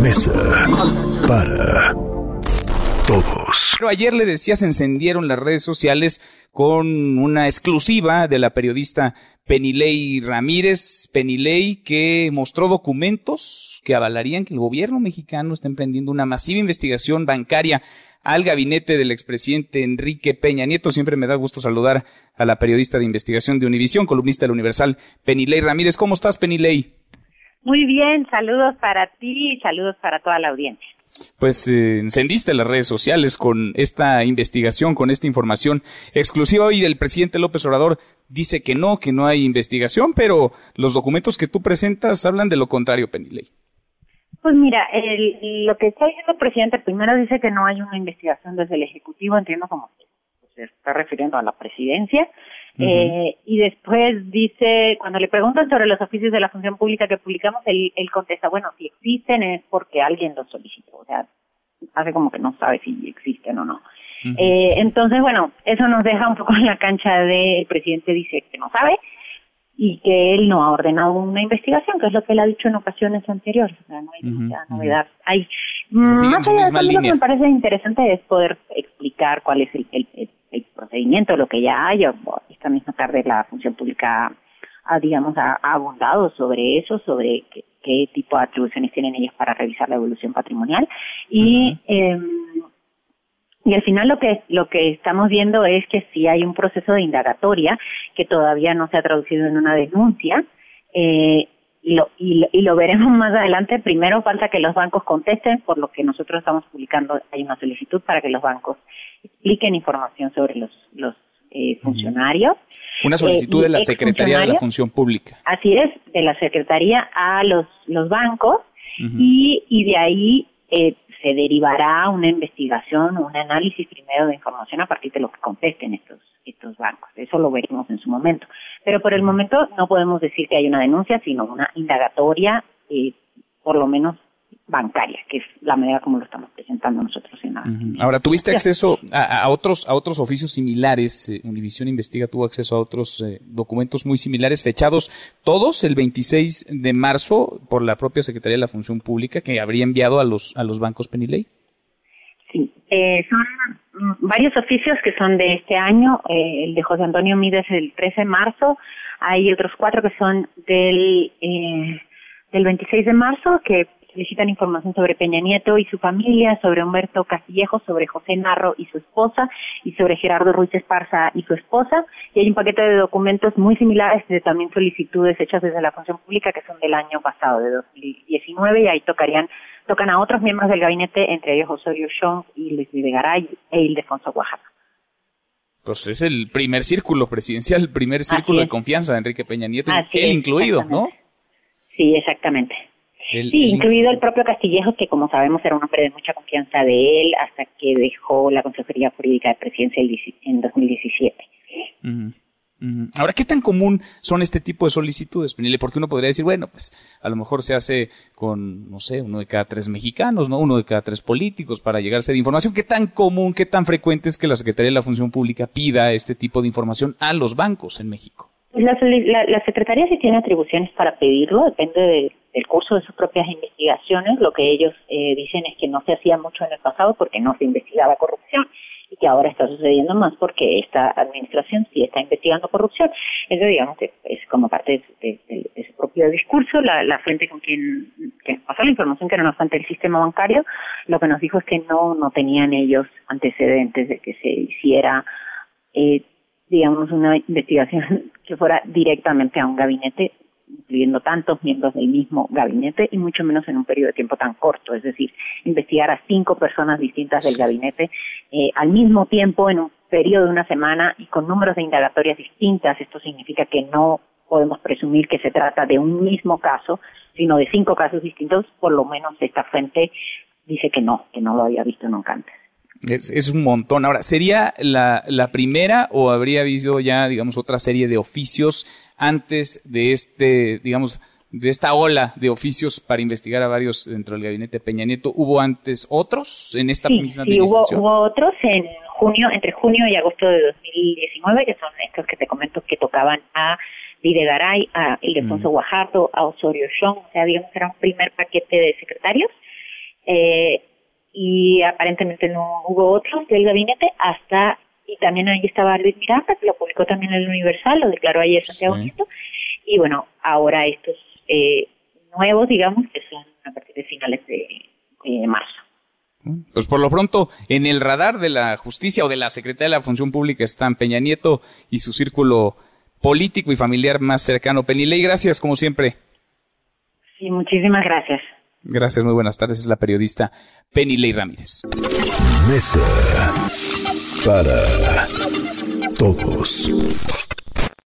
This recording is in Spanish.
Mesa para todos. Pero ayer le decía, se encendieron las redes sociales con una exclusiva de la periodista Penilei Ramírez. Penilei que mostró documentos que avalarían que el gobierno mexicano está emprendiendo una masiva investigación bancaria al gabinete del expresidente Enrique Peña Nieto. Siempre me da gusto saludar a la periodista de investigación de Univisión, columnista del Universal, Penilei Ramírez. ¿Cómo estás, Penilei? Muy bien, saludos para ti y saludos para toda la audiencia. Pues eh, encendiste las redes sociales con esta investigación, con esta información exclusiva hoy del presidente López Obrador. Dice que no, que no hay investigación, pero los documentos que tú presentas hablan de lo contrario, Penilei. Pues mira, el, lo que está diciendo el presidente primero dice que no hay una investigación desde el Ejecutivo, entiendo como se está refiriendo a la presidencia, eh, y después dice, cuando le preguntan sobre los oficios de la función pública que publicamos, él, él contesta, bueno, si existen es porque alguien los solicitó, o sea, hace como que no sabe si existen o no. eh, entonces, bueno, eso nos deja un poco en la cancha de el presidente dice que no sabe y que él no ha ordenado una investigación, que es lo que él ha dicho en ocasiones anteriores. O sea, no hay mucha novedad. Hay, más allá de eso, lo que me parece interesante es poder explicar cuál es el, el, el procedimiento, lo que ya hay. Esta misma tarde la función pública ha, digamos, ha, abundado sobre eso, sobre qué, qué, tipo de atribuciones tienen ellos para revisar la evolución patrimonial. Y, eh, y al final lo que, lo que estamos viendo es que sí hay un proceso de indagatoria que todavía no se ha traducido en una denuncia. Eh, y lo, y, lo, y lo veremos más adelante. Primero falta que los bancos contesten, por lo que nosotros estamos publicando, hay una solicitud para que los bancos expliquen información sobre los, los eh, funcionarios. Una solicitud eh, de la Secretaría de la Función Pública. Así es, de la Secretaría a los, los bancos uh -huh. y, y de ahí eh, se derivará una investigación, un análisis primero de información a partir de lo que contesten estos, estos bancos. Eso lo veremos en su momento. Pero por el momento no podemos decir que hay una denuncia, sino una indagatoria, eh, por lo menos bancaria, que es la manera como lo estamos presentando nosotros en la. Uh -huh. Ahora, ¿tuviste acceso a, a, otros a otros oficios similares? Eh, Univisión Investiga tuvo acceso a otros eh, documentos muy similares, fechados todos el 26 de marzo por la propia Secretaría de la Función Pública, que habría enviado a los a los bancos Penilei. Sí, eh, son varios oficios que son de este año. Eh, el de José Antonio Mides el 13 de marzo. Hay otros cuatro que son del eh, del 26 de marzo que solicitan información sobre Peña Nieto y su familia, sobre Humberto Castillejo, sobre José Narro y su esposa, y sobre Gerardo Ruiz Esparza y su esposa. Y hay un paquete de documentos muy similares de también solicitudes hechas desde la función pública que son del año pasado, de 2019, y ahí tocarían, tocan a otros miembros del gabinete, entre ellos Osorio Chong y Luis Videgaray e Ildefonso Oaxaca. Pues es el primer círculo presidencial, el primer círculo de confianza de Enrique Peña Nieto, Así él es, incluido, ¿no? Sí, exactamente. El, sí, incluido el propio Castillejo, que como sabemos era un hombre de mucha confianza de él hasta que dejó la Consejería Jurídica de Presidencia en 2017. Uh -huh. Uh -huh. Ahora, ¿qué tan común son este tipo de solicitudes, Penile? Porque uno podría decir, bueno, pues a lo mejor se hace con, no sé, uno de cada tres mexicanos, ¿no? Uno de cada tres políticos para llegarse de información. ¿Qué tan común, qué tan frecuente es que la Secretaría de la Función Pública pida este tipo de información a los bancos en México? La, la, la Secretaría sí tiene atribuciones para pedirlo, depende de, del curso de sus propias investigaciones. Lo que ellos eh, dicen es que no se hacía mucho en el pasado porque no se investigaba corrupción y que ahora está sucediendo más porque esta administración sí está investigando corrupción. Eso, digamos, que es como parte de, de, de su propio discurso. La, la fuente con quien, pasó la información, que era una fuente del sistema bancario, lo que nos dijo es que no, no tenían ellos antecedentes de que se hiciera eh, digamos, una investigación que fuera directamente a un gabinete, incluyendo tantos miembros del mismo gabinete y mucho menos en un periodo de tiempo tan corto, es decir, investigar a cinco personas distintas del gabinete eh, al mismo tiempo en un periodo de una semana y con números de indagatorias distintas. Esto significa que no podemos presumir que se trata de un mismo caso, sino de cinco casos distintos, por lo menos esta fuente dice que no, que no lo había visto nunca antes. Es, es, un montón. Ahora, ¿sería la, la, primera o habría habido ya, digamos, otra serie de oficios antes de este, digamos, de esta ola de oficios para investigar a varios dentro del gabinete Peña Nieto? ¿Hubo antes otros en esta sí, misma sí, administración? Hubo, hubo otros en junio, entre junio y agosto de 2019, que son estos que te comento que tocaban a Videgaray, a Ildefonso mm. Guajardo, a Osorio Chong, o sea, digamos, era un primer paquete de secretarios eh, y aparentemente no hubo otros del gabinete hasta y también ahí estaba Luis Miranda que lo publicó también en el Universal lo declaró ayer Santiago Nieto y bueno ahora estos eh, nuevos digamos que son a partir de finales de, de marzo pues por lo pronto, en el radar de la justicia o de la Secretaría de la Función Pública están Peña Nieto y su círculo político y familiar más cercano. Penilei, gracias como siempre. Sí, muchísimas gracias. Gracias, muy buenas tardes. Es la periodista Penilei Ramírez. Mesa para todos.